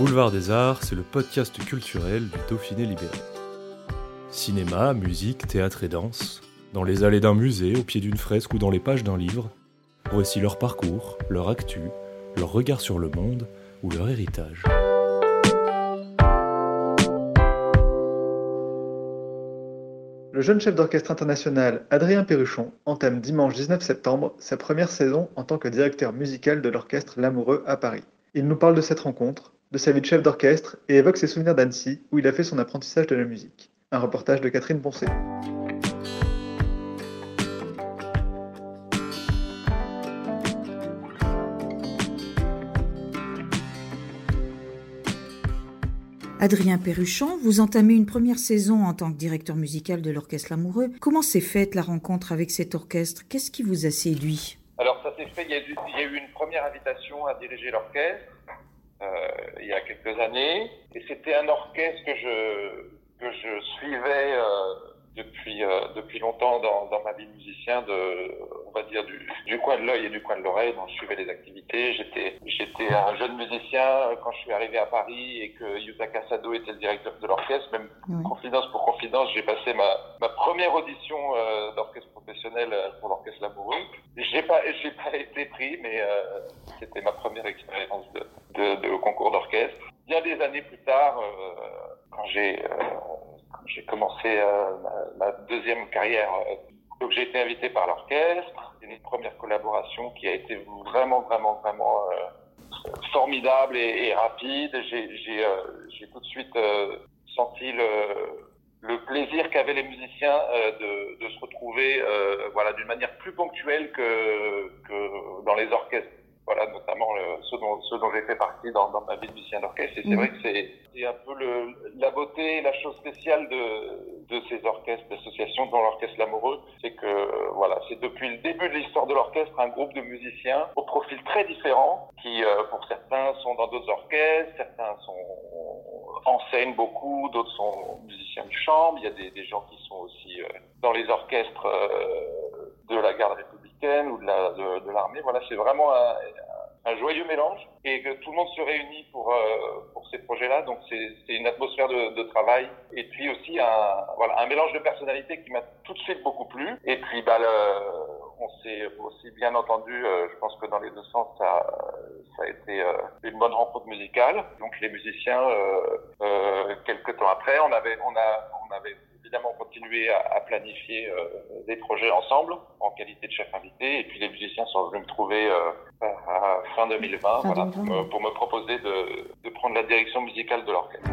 Boulevard des Arts, c'est le podcast culturel du Dauphiné libéré. Cinéma, musique, théâtre et danse, dans les allées d'un musée, au pied d'une fresque ou dans les pages d'un livre, voici leur parcours, leur actu, leur regard sur le monde ou leur héritage. Le jeune chef d'orchestre international Adrien Perruchon entame dimanche 19 septembre sa première saison en tant que directeur musical de l'orchestre L'Amoureux à Paris. Il nous parle de cette rencontre, de sa vie de chef d'orchestre et évoque ses souvenirs d'Annecy où il a fait son apprentissage de la musique. Un reportage de Catherine Poncé. Adrien Perruchon, vous entamez une première saison en tant que directeur musical de l'Orchestre L'Amoureux. Comment s'est faite la rencontre avec cet orchestre? Qu'est-ce qui vous a séduit? Alors ça s'est fait, il y, a eu, il y, a eu, une première invitation à diriger l'orchestre il y a quelques années. Et c'était un orchestre que je, que je suivais euh, depuis, euh, depuis longtemps dans, dans, ma vie de musicien, de, on va dire du, du coin de l'œil et du coin de l'oreille, dont je suivais les activités. J'étais, j'étais un jeune musicien quand je suis arrivé à Paris et que Yutaka Sado était le directeur de l'orchestre. Même oui. confidence pour confidence, j'ai passé ma, ma première audition euh, d'orchestre professionnel pour l'orchestre Lamoureux. J'ai pas, j'ai pas été pris, mais euh, c'était ma première expérience de, de, de concours d'orchestre. Bien des années plus tard, euh, quand j'ai j'ai commencé euh, ma, ma, deuxième carrière. Donc j'ai été invité par l'orchestre. C'est une première collaboration qui a été vraiment, vraiment, vraiment euh, formidable et, et rapide. J'ai euh, tout de suite euh, senti le, le plaisir qu'avaient les musiciens euh, de, de, se retrouver voilà, d'une manière plus ponctuelle que, que dans les orchestres voilà, notamment le, ce dont, ce dont j'ai fait partie dans, dans ma vie de musicien d'orchestre. Et c'est mmh. vrai que c'est un peu le, la beauté la chose spéciale de, de ces orchestres d'associations, dont l'orchestre L'Amoureux, c'est que voilà, c'est depuis le début de l'histoire de l'orchestre un groupe de musiciens au profil très différent, qui euh, pour certains sont dans d'autres orchestres, certains sont enseignent beaucoup, d'autres sont musiciens de chambre. Il y a des, gens qui sont aussi euh, dans les orchestres euh, de la garde républicaine ou de l'armée. Voilà, c'est vraiment un, un, joyeux mélange et que tout le monde se réunit pour euh, pour ces projets-là. Donc c'est une atmosphère de, de, travail et puis aussi un voilà un mélange de personnalités qui m'a tout de suite beaucoup plu. Et puis bah le, on s'est aussi bien entendu. Euh, je pense que dans les deux sens ça ça a été euh, une bonne rencontre musicale. Donc les musiciens euh, quelques temps après, on avait on a on avait évidemment continuer à, à planifier euh, des projets ensemble en qualité de chef invité. Et puis les musiciens sont venus me trouver euh, à fin 2020 fin voilà, 2020. Pour, me, pour, me, proposer de, de prendre la direction musicale de l'orchestre.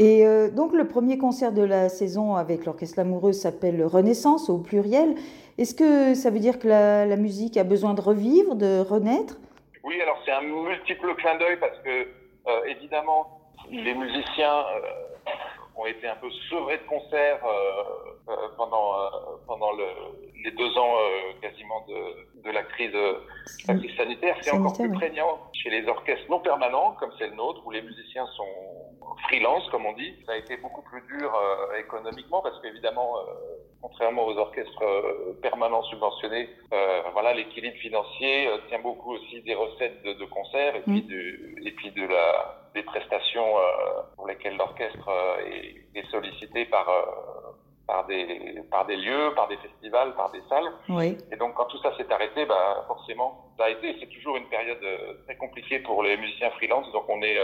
Et euh, donc le premier concert de la saison avec l'Orchestre Lamoureux s'appelle Renaissance au pluriel. Est-ce que ça veut dire que la, musique a besoin de revivre, de renaître? Oui, alors c'est un multiple clin d'œil parce que euh, évidemment les musiciens euh, ont été un peu sevrés de concert euh, pendant pendant le, les deux ans quasiment de, de la crise, la crise sanitaire. C'est encore plus prégnant chez les orchestres non permanents comme c'est le nôtre où les musiciens sont freelance, comme on dit. Ça a été beaucoup plus dur euh, économiquement parce qu'évidemment, euh, contrairement aux orchestres euh, permanents subventionnés, voilà, l'équilibre financier tient beaucoup aussi des recettes de, de concerts et puis, mmh. de, et puis de la, des prestations pour lesquelles l'orchestre est, est, sollicité par par des par des lieux, par des festivals, par des salles. Oui. Et donc quand tout ça s'est arrêté, bah forcément, ça a été c'est toujours une période très compliquée pour les musiciens freelance. Donc on est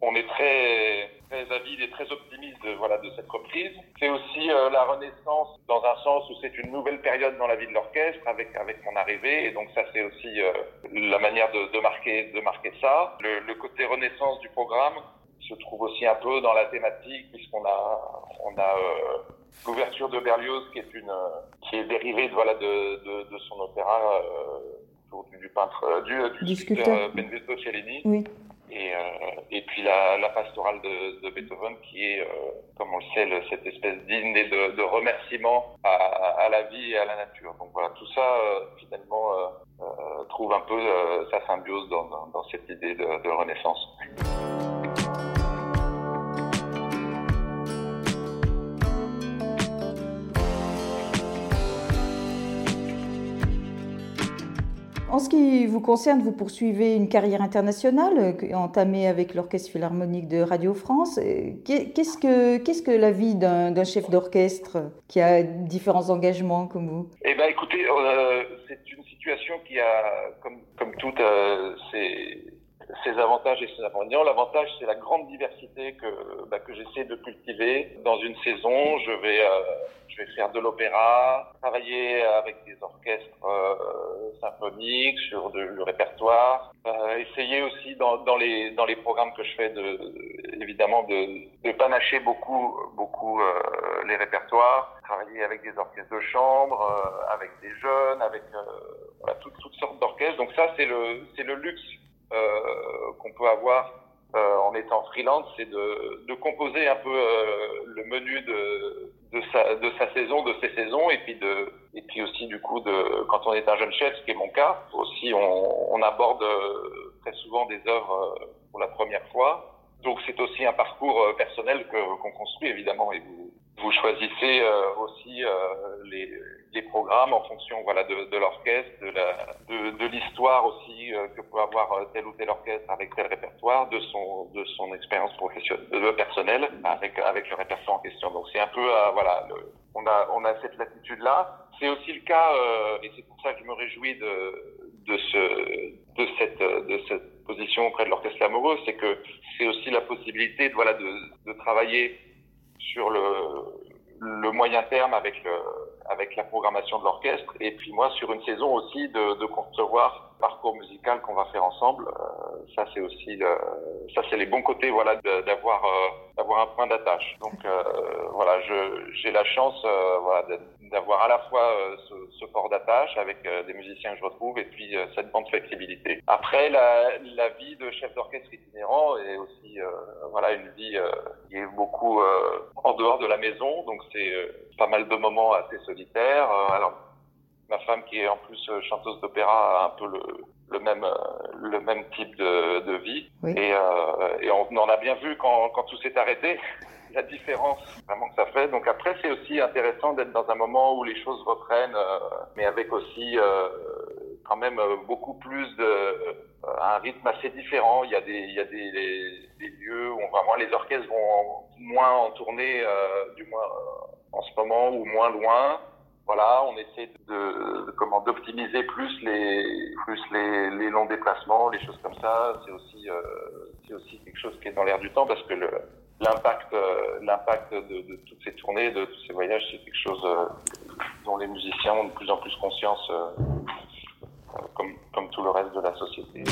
on est très très avide et très optimiste de, voilà, de cette reprise. C'est aussi euh, la renaissance dans un sens où c'est une nouvelle période dans la vie de l'orchestre avec, avec mon arrivée. Et donc ça, c'est aussi euh, la manière de, de, marquer, de marquer ça. Le, le, côté renaissance du programme se trouve aussi un peu dans la thématique puisqu'on a, on a euh, l'ouverture de Berlioz qui est une, qui est dérivée voilà, de, de, de son opéra du, du peintre, du, du, du sculpteur Benvenuto Cellini. Oui. Et, euh, et puis la, la pastorale de, de, Beethoven qui est, euh, comme on le sait, le, cette espèce d'hymne de, de remerciement à, à, la vie et à la nature. Donc voilà, tout ça euh, finalement trouve un peu sa symbiose dans, dans, dans, cette idée de, de renaissance. En ce qui vous concerne, vous poursuivez une carrière internationale entamée avec l'Orchestre Philharmonique de Radio France. Qu'est-ce que, qu'est-ce que la vie d'un, chef d'orchestre qui a différents engagements comme vous? Eh bien, écoutez, euh, c'est une situation qui a, comme, euh, ses, ses, avantages et ses inconvénients. L'avantage, c'est la grande diversité que, bah, que j'essaie de cultiver. Dans une saison, je vais... Euh, je vais faire de l'opéra, travailler avec des orchestres euh, symphoniques sur de, le répertoire, euh, essayer aussi dans, dans, les dans les programmes que je fais de évidemment de, de panacher beaucoup beaucoup euh, les répertoires, travailler avec des orchestres de chambre, euh, avec des jeunes, avec euh, voilà, toutes toutes sortes d'orchestres. Donc ça c'est le c'est le luxe qu'on peut avoir en étant freelance, c'est de, de composer un peu le menu de de sa, de sa saison, de ses saisons, et puis de, et puis aussi du coup de, quand on est un jeune chef, ce qui est mon cas, aussi on, on aborde euh, très souvent des œuvres euh, pour la première fois. Donc c'est aussi un parcours euh, personnel que qu'on construit évidemment, et vous, vous choisissez aussi les, les programmes en fonction voilà de, de l'orchestre, de la de, de l'histoire aussi que peut avoir tel ou tel orchestre avec tel répertoire, de son de son expérience professionnelle personnelle avec avec le répertoire en question. Donc c'est un peu euh, voilà, le, on a on a cette latitude là. C'est aussi le cas euh, et c'est pour ça que je me réjouis de de ce de cette de cette position auprès de l'orchestre amoureux, c'est que c'est aussi la possibilité voilà de de travailler sur le le moyen terme avec le avec la programmation de l'orchestre et puis moi sur une saison aussi de, de concevoir parcours musical qu'on va faire ensemble. Euh, ça c'est aussi euh, ça c'est les bons côtés voilà d'avoir euh, d'avoir un point d'attache. Donc euh, voilà j'ai la chance euh, d'avoir à la fois euh, ce, ce port d'attache avec des musiciens que je retrouve et puis cette grande flexibilité. Après la, vie de chef d'orchestre itinérant est aussi voilà une vie qui est beaucoup en dehors de la maison. Donc c'est pas mal de moments assez solitaires. alors, ma femme qui est en plus chanteuse d'opéra a un peu le même le même type de, de vie oui. et, euh, et on, on en a bien vu quand, quand tout s'est arrêté la différence vraiment que ça fait donc après c'est aussi intéressant d'être dans un moment où les choses reprennent euh, mais avec aussi euh, quand même beaucoup plus de un rythme assez différent il y a des il y a des, des, des lieux où on, vraiment les orchestres vont moins en tournée du moins en ce moment ou moins loin. Voilà, on essaie de, de comment d'optimiser plus les plus les, les, longs déplacements, les choses comme ça. C'est aussi euh, c'est aussi quelque chose qui est dans l'air du temps parce que le l'impact euh, l'impact de, de, toutes ces tournées, de tous ces voyages, c'est quelque chose euh, dont les musiciens ont de plus en plus conscience, comme comme tout le reste de la société.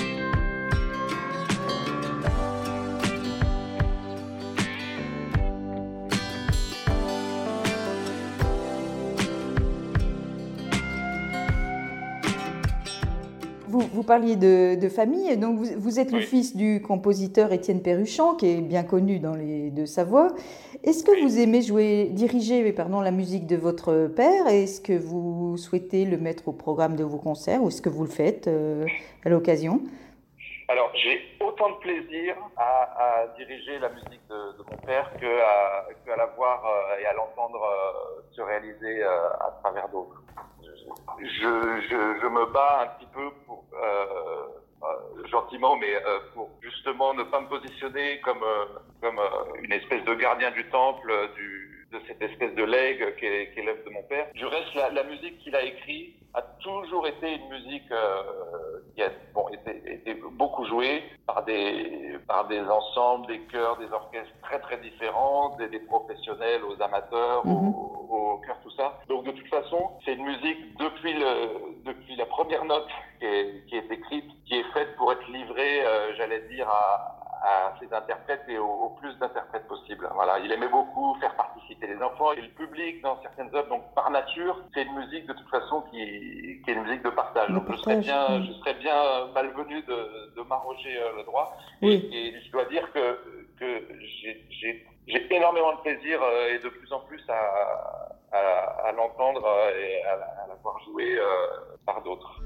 Vous, parliez de, de, famille, donc vous, vous êtes oui. le fils du compositeur Étienne Perruchon, qui est bien connu dans les Deux-Savoie. Est-ce que oui. vous aimez jouer, diriger pardon, la musique de votre père? Est-ce que vous souhaitez le mettre au programme de vos concerts ou est-ce que vous le faites euh, à l'occasion? Alors, j'ai autant de plaisir à, diriger la musique de, mon père qu'à qu à la voir euh, et à l'entendre euh, se réaliser euh, à travers d'autres. Je, me bats un petit peu pour, gentiment, mais pour justement ne pas me positionner comme, une espèce de gardien du temple, de cette espèce de legs qui est, l'œuvre de mon père. Du reste, la musique qu'il a écrite a toujours été une musique qui a bon, été, été, beaucoup joué par des, par des ensembles, des chœurs, des orchestres très très différents, des, des professionnels aux amateurs, mhm. aux, chœurs, tout ça. Donc de toute façon, c'est une musique depuis, le, depuis la première note qui est, qui est écrite, qui est faite pour être livrée, euh, j'allais dire, à, à ses interprètes et au, plus d'interprètes possible. Voilà, il aimait beaucoup faire participer les enfants et le public dans certaines œuvres. Donc par nature, c'est une musique de toute façon qui, qui est une musique de partage. Donc je serais bien, je serais bien malvenu de, de m'arroger euh, le droit. Et, je dois dire que, que j'ai énormément de plaisir euh, et de plus en plus à, à, à l'entendre euh, et à, à la voir jouer par d'autres.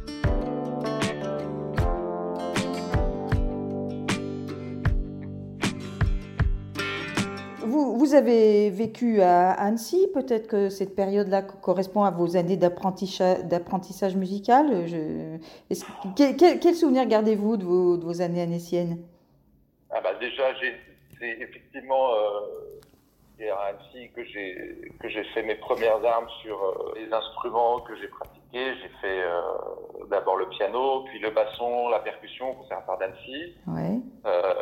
Vous, avez vécu à Annecy, peut-être que cette période-là correspond à vos années d'apprentissage musical. Je, quel, souvenir gardez-vous de vos, de années annéciennes? Ah bah Déjà, c'est effectivement euh, à Annecy que j'ai fait mes premières armes sur euh, les instruments que j'ai pratiqués. J'ai fait euh, d'abord le piano, puis le basson, la percussion au conservatoire d'Annecy. Ouais. Euh,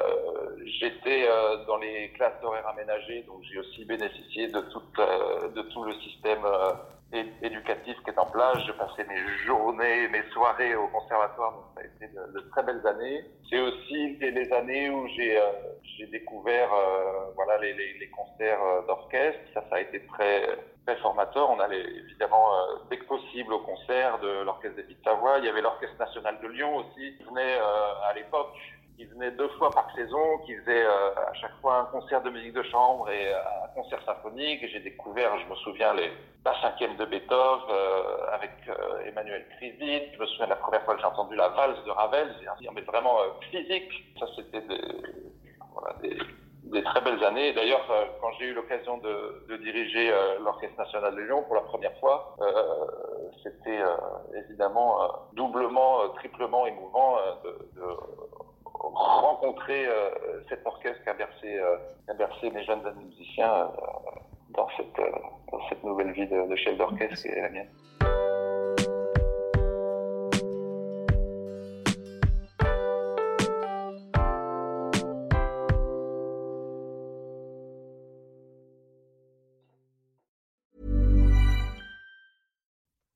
J'étais euh, dans les classes horaires aménagées, donc j'ai aussi bénéficié de tout, euh, de tout le système euh, éducatif qui est en place. Je passais mes journées, mes soirées au conservatoire, ça a été de, très belles années. C'est aussi les années où j'ai j'ai découvert voilà les, les, les concerts d'orchestre. Ça, ça a été très très formateur. On allait évidemment euh, dès que possible au concert de l'Orchestre des de Savoie. Il y avait l'Orchestre National de Lyon aussi, qui venait euh, à l'époque, qui venait deux fois par saison, qui faisait euh, à chaque fois un concert de musique de chambre et un concert symphonique. J'ai découvert, je me souviens, les, la cinquième de Beethoven avec Emmanuel Krivit. Je me souviens de la première fois que j'ai entendu la valse de Ravel. J'ai mais vraiment physique. Ça, c'était des, très belles années. D'ailleurs, euh, quand j'ai eu l'occasion de, diriger euh, l'Orchestre national de Lyon pour la première fois, euh, c'était évidemment doublement, triplement émouvant de rencontrer cet orchestre qui a bercé, mes jeunes musiciens dans cette, dans cette nouvelle vie de, de chef d'orchestre qui est la mienne.